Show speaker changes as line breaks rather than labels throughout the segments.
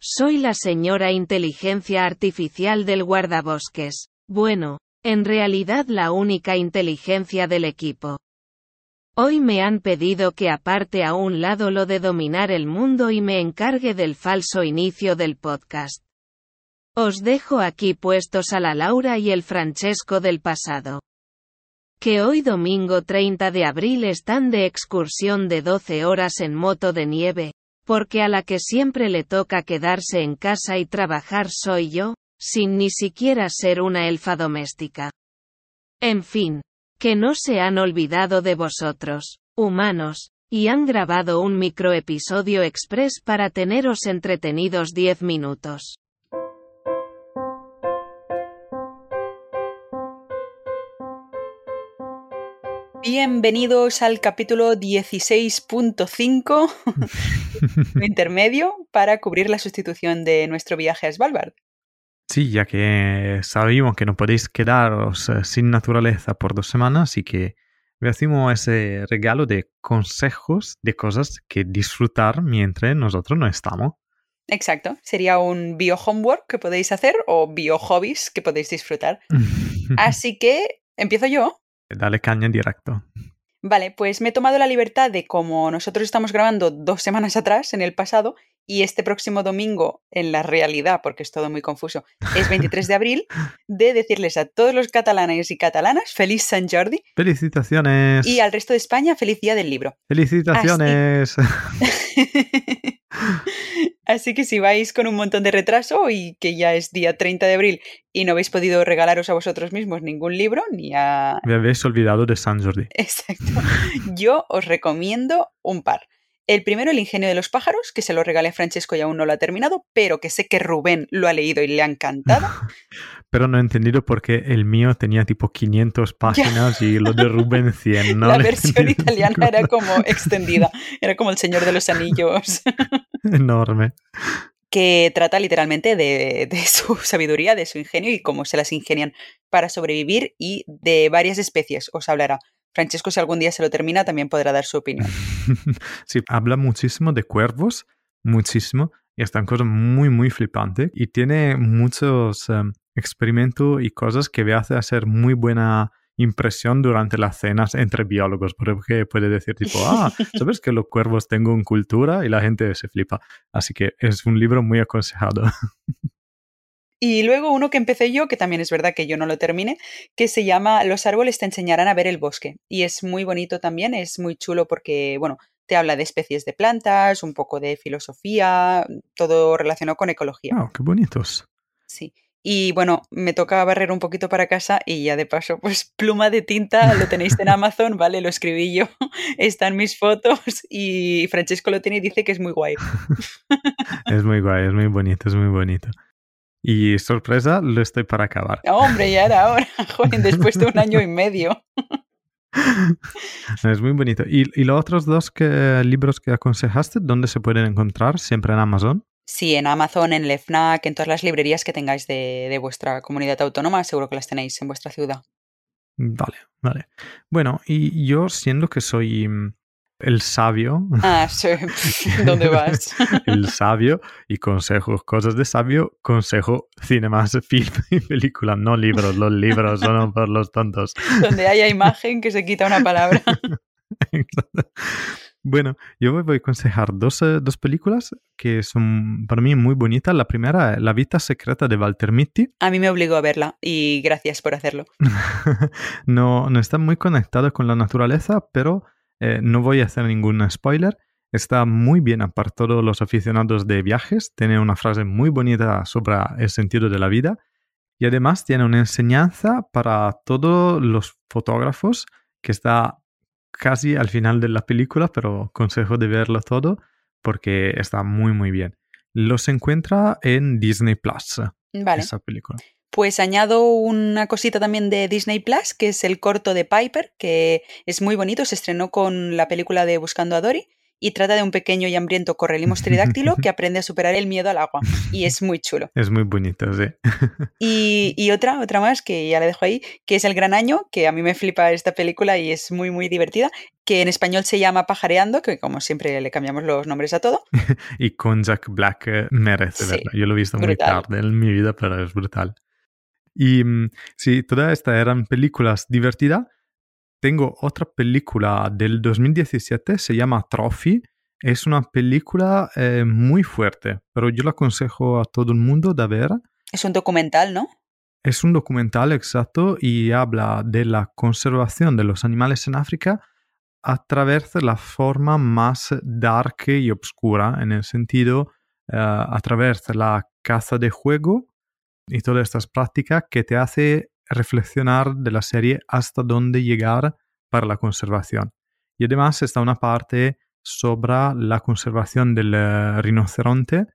Soy la señora inteligencia artificial del guardabosques. Bueno, en realidad la única inteligencia del equipo. Hoy me han pedido que aparte a un lado lo de dominar el mundo y me encargue del falso inicio del podcast. Os dejo aquí puestos a la Laura y el Francesco del pasado. Que hoy domingo 30 de abril están de excursión de 12 horas en moto de nieve, porque a la que siempre le toca quedarse en casa y trabajar soy yo, sin ni siquiera ser una elfa doméstica. En fin, que no se han olvidado de vosotros, humanos, y han grabado un microepisodio express para teneros entretenidos 10 minutos.
Bienvenidos al capítulo 16.5 intermedio para cubrir la sustitución de nuestro viaje a Svalbard.
Sí, ya que sabemos que no podéis quedaros sin naturaleza por dos semanas y que hacemos ese regalo de consejos de cosas que disfrutar mientras nosotros no estamos.
Exacto, sería un bio-homework que podéis hacer o bio-hobbies que podéis disfrutar. Así que empiezo yo.
Dale caña en directo.
Vale, pues me he tomado la libertad de, como nosotros estamos grabando dos semanas atrás, en el pasado, y este próximo domingo, en la realidad, porque es todo muy confuso, es 23 de abril, de decirles a todos los catalanes y catalanas feliz San Jordi.
Felicitaciones.
Y al resto de España, feliz día del libro.
Felicitaciones.
Así... que si vais con un montón de retraso y que ya es día 30 de abril y no habéis podido regalaros a vosotros mismos ningún libro ni a...
Me habéis olvidado de San Jordi.
Exacto. Yo os recomiendo un par. El primero, El ingenio de los pájaros, que se lo regalé a Francesco y aún no lo ha terminado, pero que sé que Rubén lo ha leído y le ha encantado.
pero no he entendido por qué el mío tenía tipo 500 páginas y lo de Rubén 100. ¿no?
La versión italiana era como extendida, era como El Señor de los Anillos.
Enorme.
Que trata literalmente de, de su sabiduría, de su ingenio y cómo se las ingenian para sobrevivir y de varias especies, os hablará. Francesco, si algún día se lo termina, también podrá dar su opinión.
sí, habla muchísimo de cuervos, muchísimo, y están cosas muy, muy flipantes. Y tiene muchos em, experimentos y cosas que me hace hacer muy buena impresión durante las cenas entre biólogos, porque puede decir tipo, ah, ¿sabes que los cuervos tengo cultura? Y la gente se flipa. Así que es un libro muy aconsejado.
Y luego uno que empecé yo, que también es verdad que yo no lo terminé, que se llama Los árboles te enseñarán a ver el bosque. Y es muy bonito también, es muy chulo porque, bueno, te habla de especies de plantas, un poco de filosofía, todo relacionado con ecología.
¡Ah, qué bonitos!
Sí. Y bueno, me toca barrer un poquito para casa y ya de paso, pues pluma de tinta lo tenéis en Amazon, ¿vale? Lo escribí yo, están mis fotos y Francesco lo tiene y dice que es muy guay.
es muy guay, es muy bonito, es muy bonito. Y sorpresa, lo estoy para acabar.
Hombre, ya era ahora, joven, después de un año y medio.
Es muy bonito. ¿Y, los otros dos que, libros que aconsejaste, dónde se pueden encontrar? ¿Siempre en Amazon?
Sí, en Amazon, en el FNAC, en todas las librerías que tengáis de, de vuestra comunidad autónoma, seguro que las tenéis en vuestra ciudad.
Vale, vale. Bueno, y yo siendo que soy mm, el sabio.
Ah, sí. ¿Dónde vas?
el sabio y consejos, cosas de sabio, consejo, cinemas, film y película, no libros. Los libros son por los tontos.
Donde haya imagen que se quita una palabra.
Bueno, yo voy a aconsejar dos, eh, dos, películas que son para mí muy bonitas. La primera La vida secreta de Walter Mitty.
A mí me obligó a verla y gracias por hacerlo.
no, no está muy conectado con la naturaleza, pero eh, no voy a hacer ningún spoiler. Está muy bien para todos los aficionados de viajes. Tiene una frase muy bonita sobre el sentido de la vida. Y además tiene una enseñanza para todos los fotógrafos que está casi al final de la película, pero consejo de verlo todo porque está muy muy bien. Los encuentra en Disney Plus.
Vale.
Esa película.
Pues añado una cosita también de Disney Plus, que es el corto de Piper, que es muy bonito, se estrenó con la película de Buscando a Dory y trata de un pequeño y hambriento correlimos tridáctilo que aprende a superar el miedo al agua y es muy chulo.
Es muy bonito, sí.
Y, y, otra, otra más que ya la dejo ahí, que es El Gran Año, que a mí me flipa esta película y es muy, muy divertida, que en español se llama Pajareando, que como siempre le cambiamos los nombres a todo.
y con Jack Black eh, merece sí, verla. Yo lo he visto brutal. muy tarde en mi vida, pero es brutal. Y mm, sí, todas estas eran películas divertidas. Tengo otra película del 2017, se llama Trophy. Es una película eh, muy fuerte, pero yo la aconsejo a todo el mundo de ver.
Es un documental, ¿no?
Es un documental exacto y habla de la conservación de los animales en África a través de la forma más dark y oscura, en el sentido uh, a través de la caza de juego y todas estas prácticas que te hace reflexionar de la serie hasta dónde llegar para la conservación. Y además está una parte sobre la conservación del uh, rinoceronte,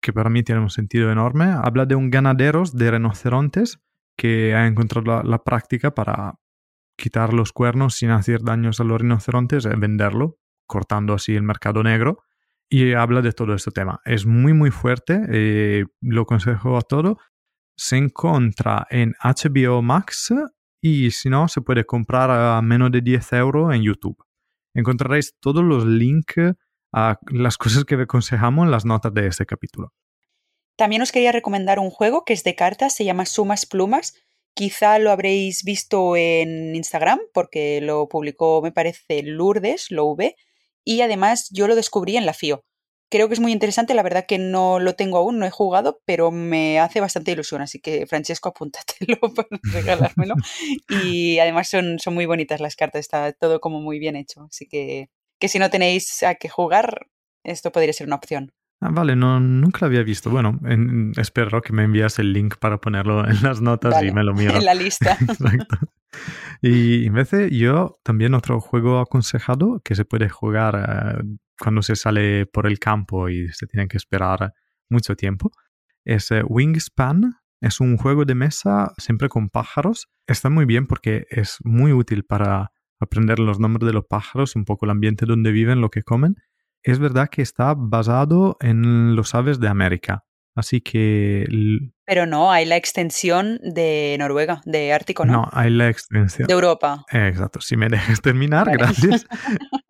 que para mí tiene un sentido enorme. Habla de un ganadero de rinocerontes que ha encontrado la, práctica para quitar los cuernos sin hacer daños a los rinocerontes, es venderlo, cortando así el mercado negro. Y habla de todo este tema. Es muy, muy fuerte, eh, lo aconsejo a todo. Se encuentra en HBO Max y si no, se puede comprar a menos de 10 euros en YouTube. Encontraréis todos los links a las cosas que aconsejamos en las notas de este capítulo.
También os quería recomendar un juego que es de cartas, se llama Sumas Plumas. Quizá lo habréis visto en Instagram porque lo publicó, me parece, Lourdes, lo V, y además yo lo descubrí en la FIO. Creo que es muy interesante, la verdad que no lo tengo aún, no he jugado, pero me hace bastante ilusión, así que Francesco, apúntatelo para regalármelo. y además son, son muy bonitas las cartas, está todo como muy bien hecho, así que, que si no tenéis a qué jugar, esto podría ser una opción.
Ah, vale, no, nunca lo había visto. Bueno, en, espero que me envías el link para ponerlo en las notas
vale,
y me lo miro.
En la lista.
Exacto. Y en vez de yo, también otro juego aconsejado que se puede jugar uh, cuando se sale por el campo y se tiene que esperar mucho tiempo es uh, Wingspan. Es un juego de mesa siempre con pájaros. Está muy bien porque es muy útil para aprender los nombres de los pájaros, un poco el ambiente donde viven, lo que comen es verdad que está basado en los aves de América. Así que...
Pero no, hay la extensión de Noruega, de Ártico, ¿no?
No, hay la extensión.
De Europa.
Exacto. Si me dejas terminar, vale. gracias.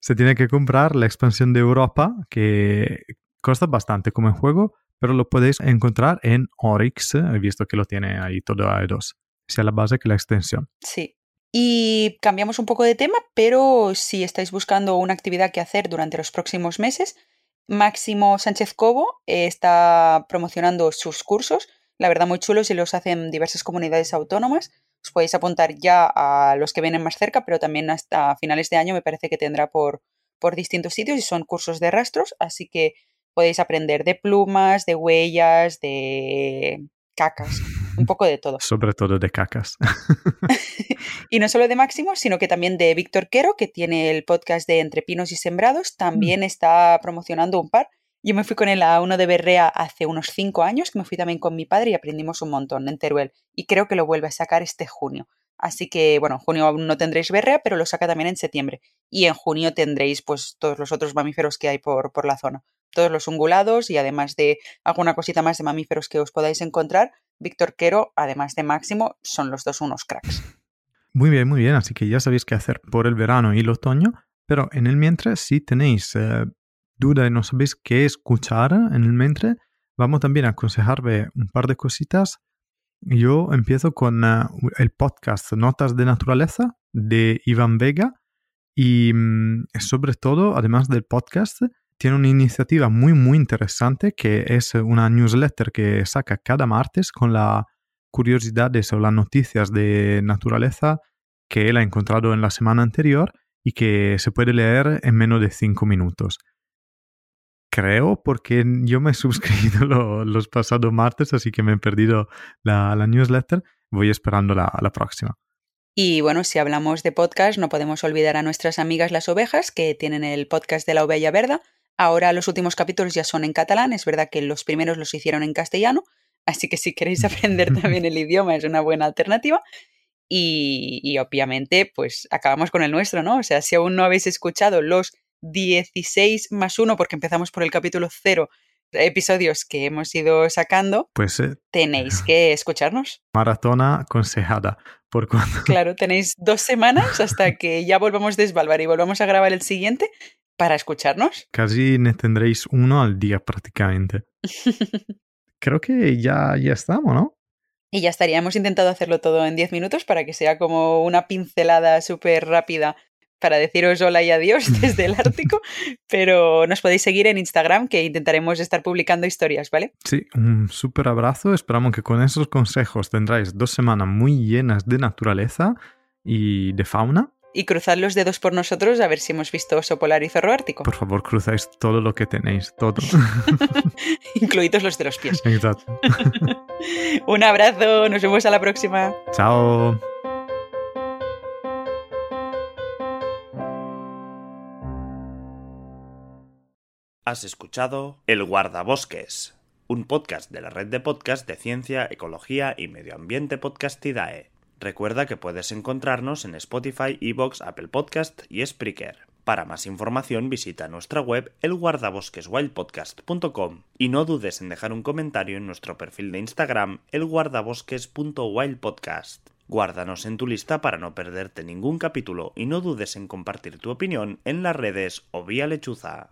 Se tiene que comprar la expansión de Europa, que cuesta bastante como juego, pero lo podéis encontrar en Oryx. Visto que lo tiene ahí todo a dos. Sea la base que la extensión.
Sí. Y cambiamos un poco de tema, pero si estáis buscando una actividad que hacer durante los próximos meses, Máximo Sánchez Cobo está promocionando sus cursos, la verdad muy chulos y los hacen diversas comunidades autónomas. Os podéis apuntar ya a los que vienen más cerca, pero también hasta finales de año me parece que tendrá por, por distintos sitios y son cursos de rastros, así que podéis aprender de plumas, de huellas, de cacas, un poco de todo.
Sobre todo de cacas.
y no solo de Máximo, sino que también de Víctor Quero, que tiene el podcast de Entre Pinos y Sembrados, también mm. está promocionando un par. Yo me fui con él a uno de Berrea hace unos cinco años, que me fui también con mi padre y aprendimos un montón en Teruel. Y creo que lo vuelve a sacar este junio. Así que, bueno, en junio aún no tendréis berrea, pero lo saca también en septiembre. Y en junio tendréis, pues, todos los otros mamíferos que hay por, por la zona. Todos los ungulados y además de alguna cosita más de mamíferos que os podáis encontrar, Víctor Quero, además de Máximo, son los dos unos cracks.
Muy bien, muy bien. Así que ya sabéis qué hacer por el verano y el otoño. Pero en el mientras, si tenéis eh, duda y no sabéis qué escuchar en el mientras, vamos también a aconsejarle un par de cositas. Yo empiezo con uh, el podcast Notas de Naturaleza de Iván Vega y mm, sobre todo, además del podcast, tiene una iniciativa muy, muy interesante que es una newsletter que saca cada martes con las curiosidades o las noticias de naturaleza que él ha encontrado en la semana anterior y que se puede leer en menos de cinco minutos. Creo porque yo me he suscrito lo, los pasados martes, así que me he perdido la, la newsletter. Voy esperando la, la próxima.
Y bueno, si hablamos de podcast, no podemos olvidar a nuestras amigas las ovejas, que tienen el podcast de la ovella verda, Ahora los últimos capítulos ya son en catalán, es verdad que los primeros los hicieron en castellano, así que si queréis aprender también el idioma es una buena alternativa. Y, y, obviamente, pues acabamos con el nuestro, ¿no? O sea, si aún no habéis escuchado los 16 más 1, porque empezamos por el capítulo 0, episodios que hemos ido sacando,
Pues eh,
tenéis que escucharnos.
maratona aconsejada. Por.
Claro, tenéis dos semanas hasta que ya volvamos a desvalvar y volvamos a grabar el siguiente para escucharnos.
Casi tendréis uno al día prácticamente. Creo que ya, ya estamos, ¿no?
Y ya estaría. Hemos intentado hacerlo todo en 10 minutos para que sea como una pincelada súper rápida para deciros hola y adiós desde el Ártico, pero nos podéis seguir en Instagram que intentaremos estar publicando historias, ¿vale?
Sí, un súper abrazo. Esperamos que con esos consejos tendráis dos semanas muy llenas de naturaleza y de fauna.
Y cruzad los dedos por nosotros a ver si hemos visto oso polar y zorro ártico,
Por favor, cruzáis todo lo que tenéis, todo.
incluidos los de los pies.
Exacto.
Un abrazo, nos vemos a la próxima.
Chao.
Has escuchado El Guardabosques, un podcast de la red de podcast de ciencia, ecología y medio ambiente Podcastidae. Recuerda que puedes encontrarnos en Spotify, Evox, Apple Podcast y Spreaker. Para más información visita nuestra web elguardabosqueswildpodcast.com y no dudes en dejar un comentario en nuestro perfil de Instagram elguardabosques.wildpodcast. Guárdanos en tu lista para no perderte ningún capítulo y no dudes en compartir tu opinión en las redes o vía lechuza.